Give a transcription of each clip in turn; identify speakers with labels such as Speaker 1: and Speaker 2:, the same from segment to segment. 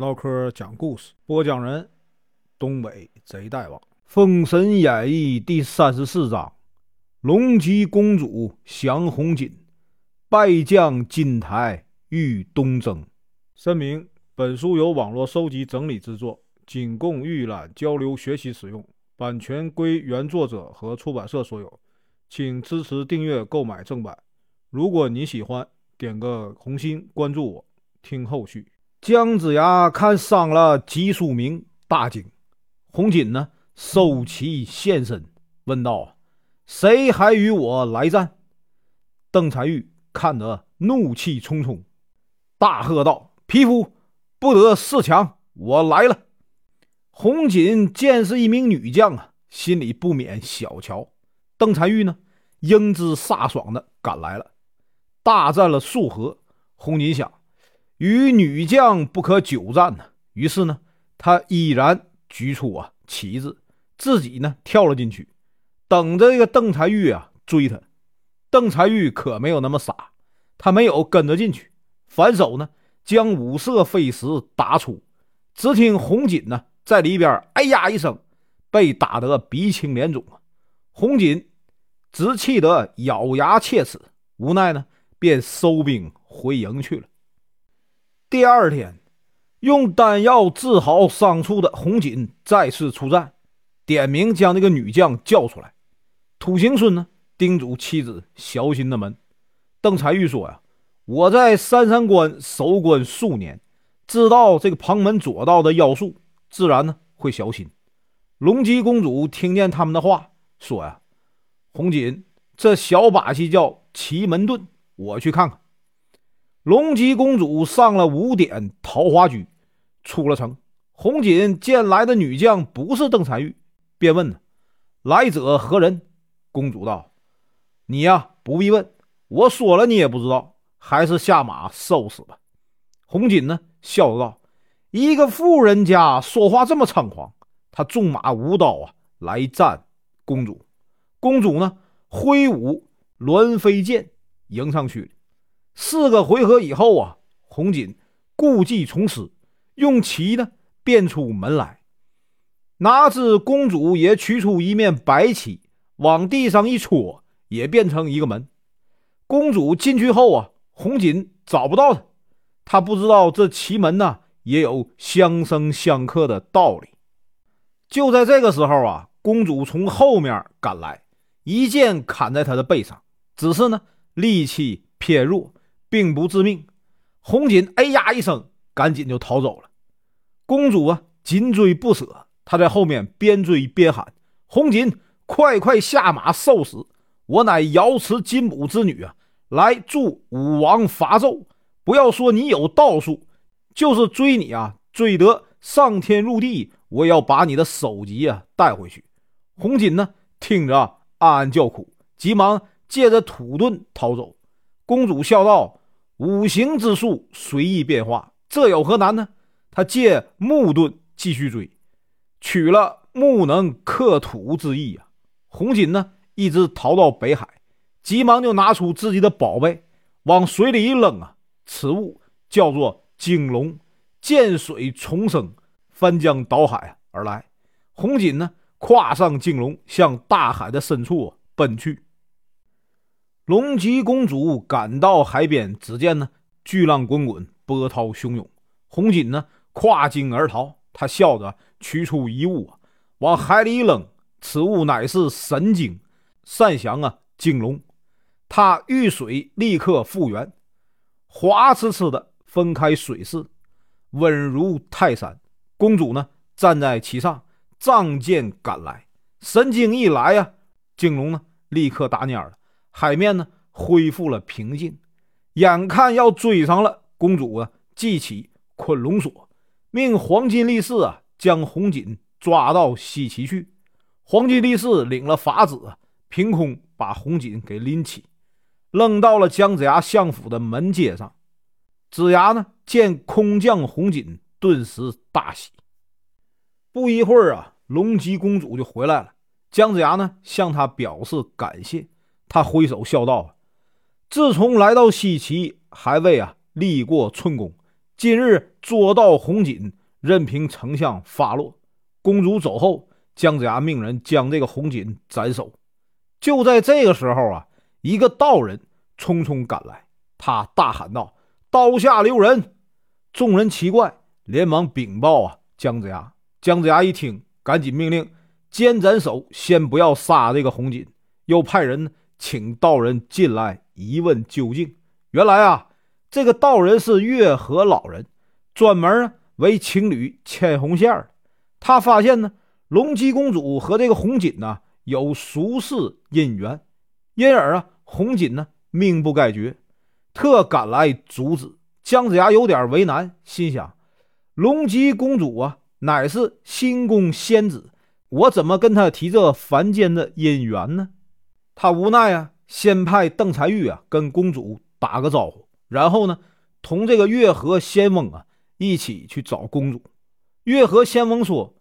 Speaker 1: 唠嗑讲故事，播讲人：东北贼大王，《封神演义》第三十四章：龙吉公主降红锦，败将金台遇东征。声明：本书由网络收集整理制作，仅供预览、交流、学习使用，版权归原作者和出版社所有，请支持订阅、购买正版。如果你喜欢，点个红心，关注我，听后续。姜子牙看伤了姬书明，大惊。红锦呢，收旗现身，问道：“谁还与我来战？”邓婵玉看得怒气冲冲，大喝道：“匹夫，不得恃强！我来了！”红锦见是一名女将啊，心里不免小瞧。邓婵玉呢，英姿飒爽的赶来了，大战了数合。红锦想。与女将不可久战呢，于是呢，他依然举出啊旗子，自己呢跳了进去，等着这个邓婵玉啊追他。邓婵玉可没有那么傻，他没有跟着进去，反手呢将五色飞石打出。只听红锦呢在里边哎呀一声，被打得鼻青脸肿啊。红锦只气得咬牙切齿，无奈呢便收兵回营去了。第二天，用丹药治好伤处的红锦再次出战，点名将那个女将叫出来。土行孙呢，叮嘱妻子小心的门。邓婵玉说：“呀，我在三山关守关数年，知道这个旁门左道的妖术，自然呢会小心。”龙姬公主听见他们的话，说：“呀，红锦这小把戏叫奇门遁，我去看看。”龙吉公主上了五点桃花驹，出了城。红锦见来的女将不是邓婵玉，便问：“来者何人？”公主道：“你呀，不必问，我说了你也不知道，还是下马受死吧。”红锦呢，笑着道：“一个富人家说话这么猖狂。”他纵马舞刀啊，来战公主。公主呢，挥舞鸾飞剑迎上去。四个回合以后啊，红锦故技重施，用旗呢变出门来，哪知公主也取出一面白旗，往地上一戳，也变成一个门。公主进去后啊，红锦找不到她，她不知道这奇门呢也有相生相克的道理。就在这个时候啊，公主从后面赶来，一剑砍在她的背上，只是呢力气偏弱。并不致命，红锦哎呀一声，赶紧就逃走了。公主啊，紧追不舍，她在后面边追边喊：“红锦，快快下马受死！我乃瑶池金母之女啊，来助武王伐纣。不要说你有道术，就是追你啊，追得上天入地，我也要把你的首级啊带回去。”红锦呢，听着暗暗叫苦，急忙借着土遁逃走。公主笑道。五行之术随意变化，这有何难呢？他借木盾继续追，取了木能克土之意啊。红锦呢，一直逃到北海，急忙就拿出自己的宝贝，往水里一扔啊。此物叫做金龙，见水重生，翻江倒海而来。红锦呢，跨上金龙，向大海的深处奔去。龙吉公主赶到海边，只见呢巨浪滚滚，波涛汹涌。红锦呢跨鲸而逃，他笑着取出一物啊，往海里一扔。此物乃是神经，善降啊金龙。他遇水立刻复原，滑呲呲的分开水势，稳如泰山。公主呢站在其上，仗剑赶来。神经一来呀，金龙呢立刻打蔫了。海面呢恢复了平静，眼看要追上了，公主啊系起捆龙索，命黄金力士啊将红锦抓到西岐去。黄金力士领了法子，凭空把红锦给拎起，扔到了姜子牙相府的门阶上。子牙呢见空降红锦，顿时大喜。不一会儿啊，龙吉公主就回来了。姜子牙呢向他表示感谢。他挥手笑道：“自从来到西岐，还未啊立过寸功。今日捉到红锦，任凭丞相发落。公主走后，姜子牙命人将这个红锦斩首。就在这个时候啊，一个道人匆匆赶来，他大喊道：“刀下留人！”众人奇怪，连忙禀报啊姜子牙。姜子牙一听，赶紧命令监斩首，先不要杀这个红锦，又派人请道人进来一问究竟。原来啊，这个道人是月河老人，专门为情侣牵红线儿。他发现呢，龙姬公主和这个红锦呢有俗世姻缘，因而啊，红锦呢命不该绝，特赶来阻止。姜子牙有点为难，心想：龙姬公主啊，乃是新宫仙子，我怎么跟她提这凡间的姻缘呢？他无奈啊，先派邓婵玉啊跟公主打个招呼，然后呢，同这个月河仙翁啊一起去找公主。月河仙翁说：“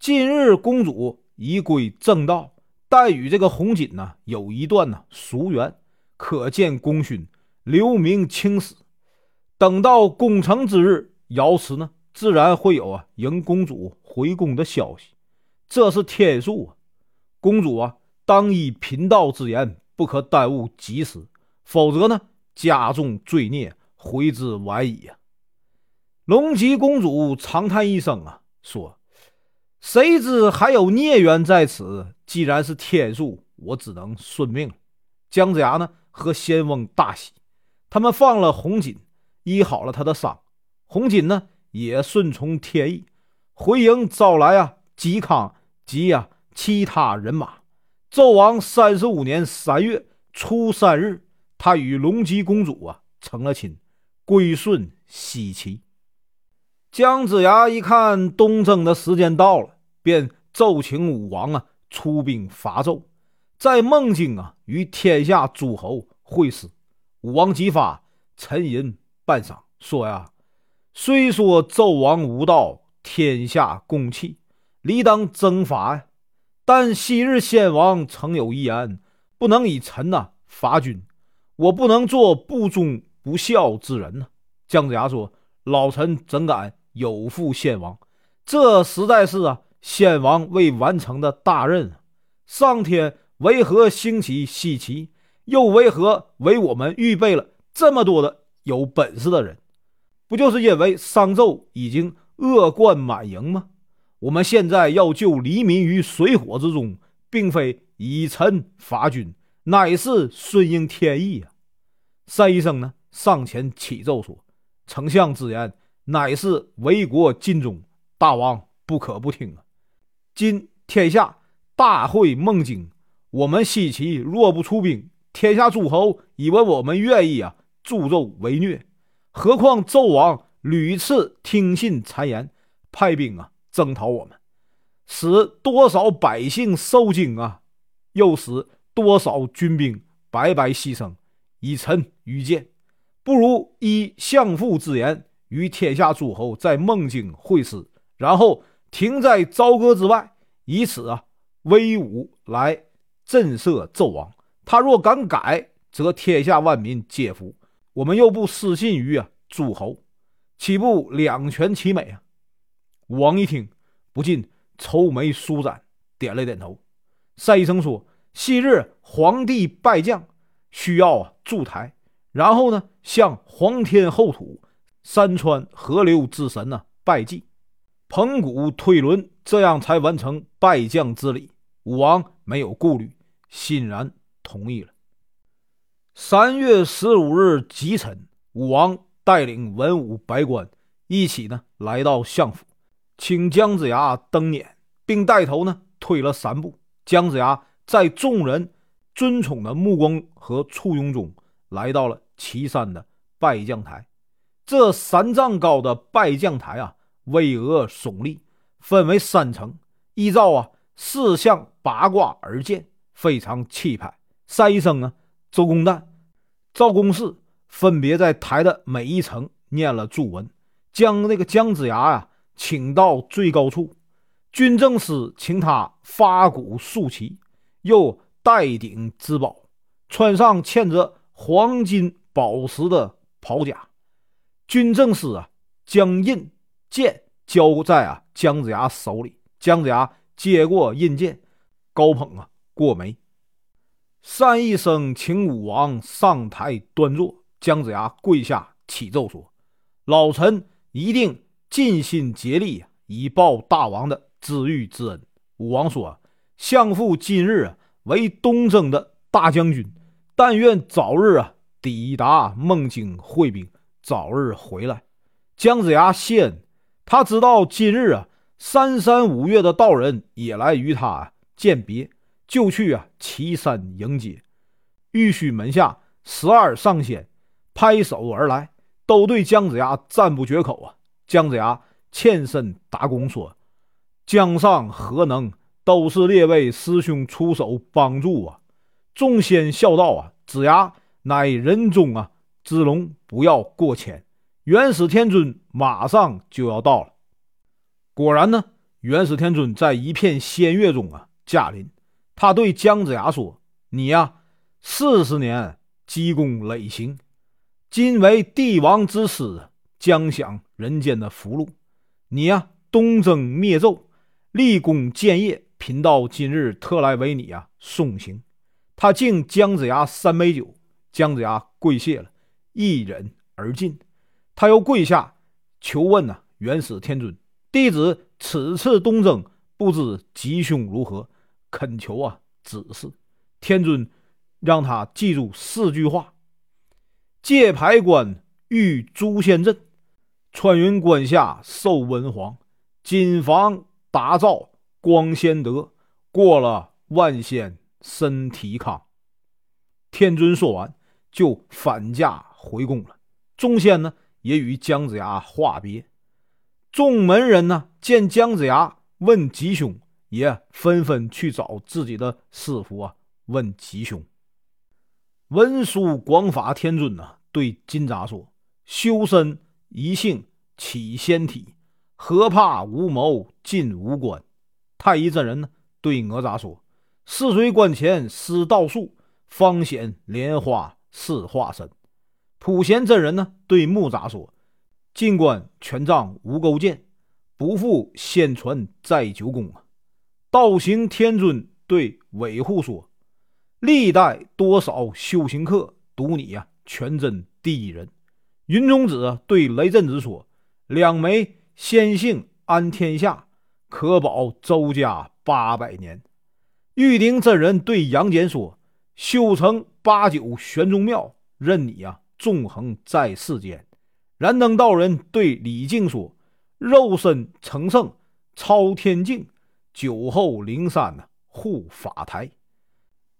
Speaker 1: 今日公主已归正道，但与这个红锦呢有一段呢俗缘，可见功勋，留名青史。等到攻城之日，瑶池呢自然会有啊迎公主回宫的消息。这是天数啊，公主啊当依贫道之言，不可耽误吉时，否则呢加重罪孽，悔之晚矣呀。”龙吉公主长叹一声啊，说：“谁知还有孽缘在此？既然是天数，我只能顺命。”姜子牙呢和仙翁大喜，他们放了红锦，医好了他的伤。红锦呢也顺从天意，回营招来啊嵇康及啊其他人马。纣王三十五年三月初三日，他与龙吉公主啊成了亲，归顺西岐。姜子牙一看东征的时间到了，便奏请武王啊出兵伐纣，在孟津啊与天下诸侯会师。武王即发，沉吟半晌，说呀：“虽说纣王无道，天下公器，理当征伐呀。但昔日先王曾有一言，不能以臣呐伐君，我不能做不忠不孝之人呐。”姜子牙说：“老臣怎敢？”有负先王，这实在是啊，先王未完成的大任啊。上天为何兴起西岐，又为何为我们预备了这么多的有本事的人？不就是因为商纣已经恶贯满盈吗？我们现在要救黎民于水火之中，并非以臣伐君，乃是顺应天意啊！单医生呢，上前启奏说：“丞相之言。”乃是为国尽忠，大王不可不听啊！今天下大会孟津，我们西岐若不出兵，天下诸侯以为我们愿意啊助纣为虐。何况纣王屡次听信谗言，派兵啊征讨我们，使多少百姓受惊啊，又使多少军兵白白牺牲。以臣愚见，不如依相父之言。与天下诸侯在孟津会师，然后停在朝歌之外，以此啊威武来震慑纣王。他若敢改，则天下万民皆服。我们又不失信于啊诸侯，岂不两全其美啊？武王一听，不禁愁眉舒展，点了点头。单医生说：“昔日皇帝拜将，需要筑台，然后呢向皇天后土。”山川河流之神呢？拜祭，捧骨推轮，这样才完成拜将之礼。武王没有顾虑，欣然同意了。三月十五日吉辰，武王带领文武百官一起呢来到相府，请姜子牙登辇，并带头呢退了三步。姜子牙在众人尊崇的目光和簇拥中，来到了岐山的拜将台。这三丈高的拜将台啊，巍峨耸立，分为三层，依照啊四象八卦而建，非常气派。三医生啊，周公旦、赵公氏分别在台的每一层念了祝文，将那个姜子牙呀请到最高处。军政司请他发鼓竖旗，又戴顶之宝，穿上嵌着黄金宝石的袍甲。军政司啊，将印剑交在啊姜子牙手里。姜子牙接过印剑，高捧啊过眉，善一声，请武王上台端坐。姜子牙跪下启奏说：“老臣一定尽心竭力，以报大王的知遇之恩。”武王说：“相父今日为东征的大将军，但愿早日啊抵达孟津会兵，早日回来。”姜子牙谢恩，他知道今日啊。三山五岳的道人也来与他饯别，就去啊岐山迎接。玉虚门下十二上仙拍手而来，都对姜子牙赞不绝口啊！姜子牙欠身答躬说：“姜上何能？都是列位师兄出手帮助啊！”众仙笑道：“啊，子牙乃人中啊之龙，不要过谦。元始天尊马上就要到了。”果然呢，元始天尊在一片仙乐中啊驾临。他对姜子牙说：“你呀，四十年积功累行，今为帝王之师，将享人间的福禄。你呀，东征灭纣，立功建业，贫道今日特来为你啊送行。”他敬姜子牙三杯酒，姜子牙跪谢了，一饮而尽。他又跪下求问呢，元始天尊。弟子此次东征，不知吉凶如何，恳求啊指示。天尊让他记住四句话：界牌关遇诛仙阵，穿云关下受文皇，金房打造光仙德，过了万仙身体康。天尊说完，就返驾回宫了。众仙呢，也与姜子牙话别。众门人呢，见姜子牙问吉凶，也纷纷去找自己的师傅啊问吉凶。文殊广法天尊呢，对金吒说：“修身一性起仙体，何怕无谋进无关？”太乙真人呢，对哪吒说：“泗水关前施道术，方显莲花似化身。”普贤真人呢，对木吒说。尽管权杖无钩剑，不负仙传在九宫啊！道行天尊对韦护说：“历代多少修行客，独你呀，全真第一人。”云中子对雷震子说：“两枚仙性安天下，可保周家八百年。”玉鼎真人对杨戬说：“修成八九玄宗庙，任你呀，纵横在世间。”燃灯道人对李靖说：“肉身成圣，超天境；酒后灵山呢，护法台。”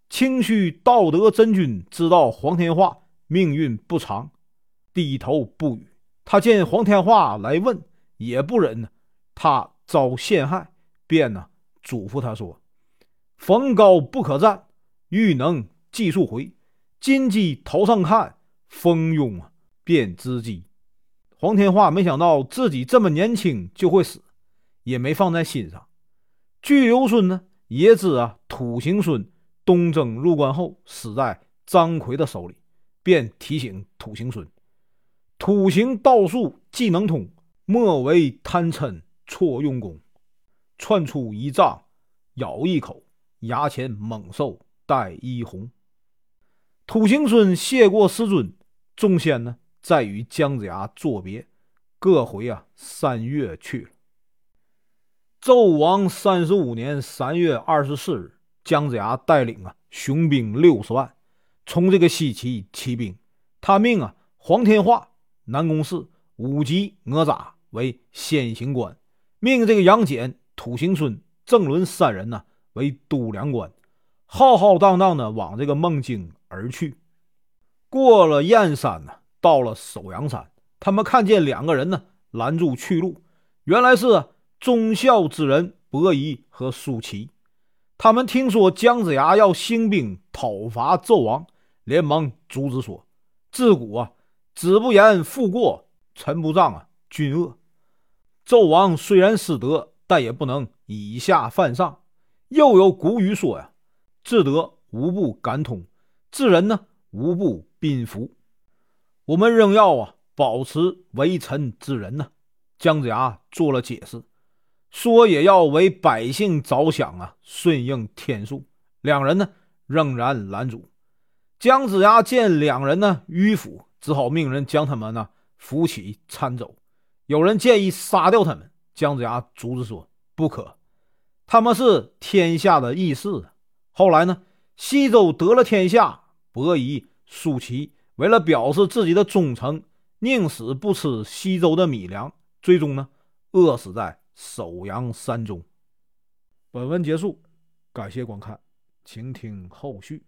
Speaker 1: 清虚道德真君知道黄天化命运不长，低头不语。他见黄天化来问，也不忍他遭陷害，便呢嘱咐他说：“逢高不可战，欲能计数回。金鸡头上看，蜂拥啊便知机。”黄天化没想到自己这么年轻就会死，也没放在心上。巨留孙呢也知啊，土行孙东征入关后死在张奎的手里，便提醒土行孙：土行道术技能通，莫为贪嗔错用功。窜出一丈，咬一口，牙前猛兽带一红。土行孙谢过师尊，众仙呢？再与姜子牙作别，各回啊三月去了。纣王三十五年三月二十四日，姜子牙带领啊雄兵六十万，从这个西岐起兵。他命啊黄天化、南宫适、武吉、哪吒为先行官，命这个杨戬、土行孙、郑伦三人呢为都梁官，浩浩荡荡的往这个孟津而去。过了燕山呢。到了首阳山，他们看见两个人呢，拦住去路。原来是忠孝之人伯夷和叔齐。他们听说姜子牙要兴兵讨伐纣王，连忙阻止说：“自古啊，子不言父过，臣不仗啊君恶。纣王虽然失德，但也不能以下犯上。又有古语说呀：‘至德无不感通，至人呢无不宾服。’”我们仍要啊，保持为臣之人呢。姜子牙做了解释，说也要为百姓着想啊，顺应天数。两人呢仍然拦阻。姜子牙见两人呢迂腐，只好命人将他们呢扶起搀走。有人建议杀掉他们，姜子牙阻止说：“不可，他们是天下的义士。后来呢，西周得了天下，伯夷、叔齐为了表示自己的忠诚，宁死不吃西周的米粮，最终呢，饿死在首阳山中。”本文结束，感谢观看，请听后续。